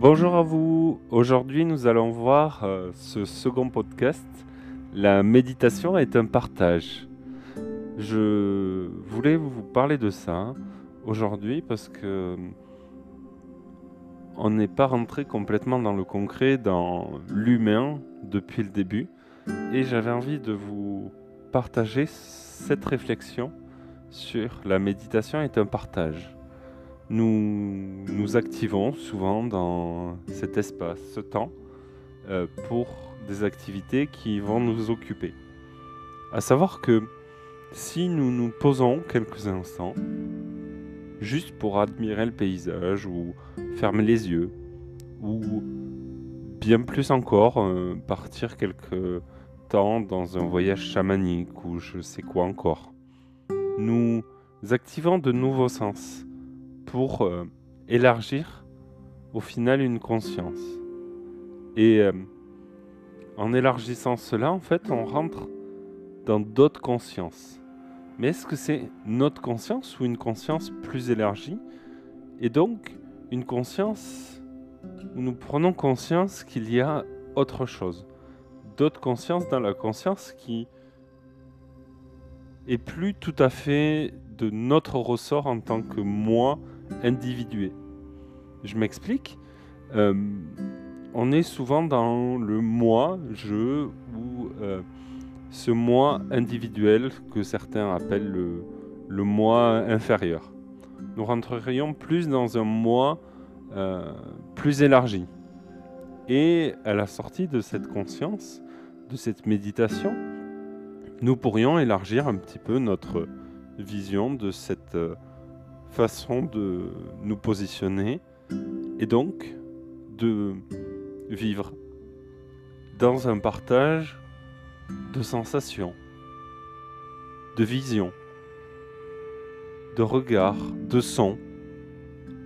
Bonjour à vous. Aujourd'hui, nous allons voir euh, ce second podcast. La méditation est un partage. Je voulais vous parler de ça aujourd'hui parce que on n'est pas rentré complètement dans le concret, dans l'humain depuis le début. Et j'avais envie de vous partager cette réflexion sur la méditation est un partage. Nous nous activons souvent dans cet espace, ce temps, euh, pour des activités qui vont nous occuper. À savoir que si nous nous posons quelques instants, juste pour admirer le paysage ou fermer les yeux, ou bien plus encore, euh, partir quelques temps dans un voyage chamanique ou je sais quoi encore. Nous activons de nouveaux sens pour euh, élargir au final une conscience. Et euh, en élargissant cela, en fait, on rentre dans d'autres consciences. Mais est-ce que c'est notre conscience ou une conscience plus élargie? Et donc, une conscience où nous prenons conscience qu'il y a autre chose. D'autres consciences dans la conscience qui est plus tout à fait de notre ressort en tant que moi individué. Je m'explique. Euh, on est souvent dans le moi, je, ou euh, ce moi individuel que certains appellent le, moi inférieur. Nous rentrerions plus dans un moi euh, plus élargi. Et à la sortie de cette conscience, de cette méditation, nous pourrions élargir un petit peu notre vision de cette façon de nous positionner et donc de vivre dans un partage de sensations, de visions, de regards, de sons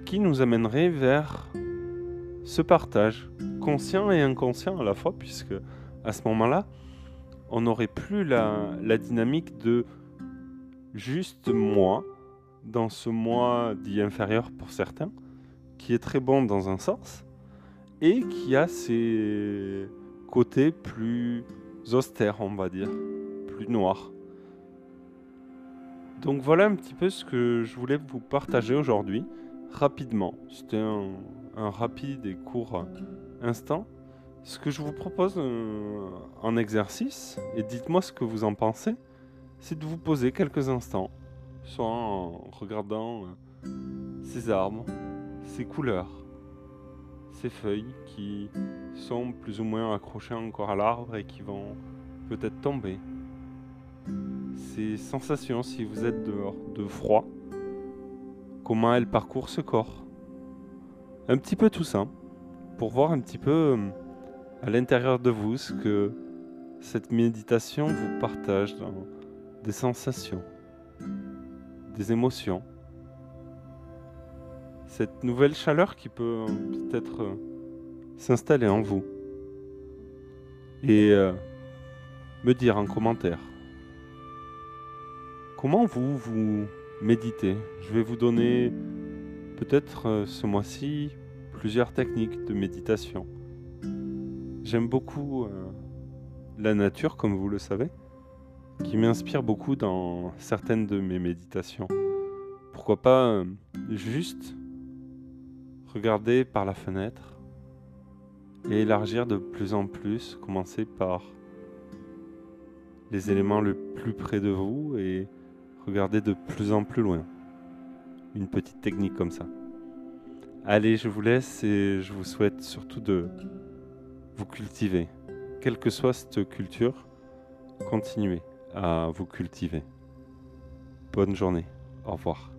qui nous amènerait vers ce partage conscient et inconscient à la fois puisque à ce moment-là on n'aurait plus la, dynamique de juste moi dans ce moi dit inférieur pour certains, qui est très bon dans un sens, et qui a ses côtés plus austères, on va dire, plus noirs. Donc voilà un petit peu ce que je voulais vous partager aujourd'hui, rapidement. C'était un, rapide et court instant. Ce que je vous propose euh, en exercice, et dites-moi ce que vous en pensez, c'est de vous poser quelques instants soit en regardant euh, ces arbres, ces couleurs, ces feuilles qui sont plus ou moins accrochées encore à l'arbre et qui vont peut-être tomber. Ces sensations, si vous êtes dehors, de froid, comment elles parcourent ce corps. Un petit peu tout ça, pour voir un petit peu euh, à l'intérieur de vous ce que cette méditation vous partage dans des sensations des émotions. Cette nouvelle chaleur qui peut peut-être euh, s'installer en vous. Et euh, me dire en commentaire comment vous vous méditez? Je vais vous donner peut-être euh, ce mois-ci plusieurs techniques de méditation. J'aime beaucoup la nature, comme vous le savez qui m'inspire beaucoup dans certaines de mes méditations. Pourquoi pas euh, juste regarder par la fenêtre et élargir de plus en plus, commencer par les éléments le plus près de vous et regarder de plus en plus loin. Une petite technique comme ça. Allez, je vous laisse et je vous souhaite surtout de vous cultiver. Quelle que soit cette culture, continuez à vous cultiver. Bonne journée. Au revoir.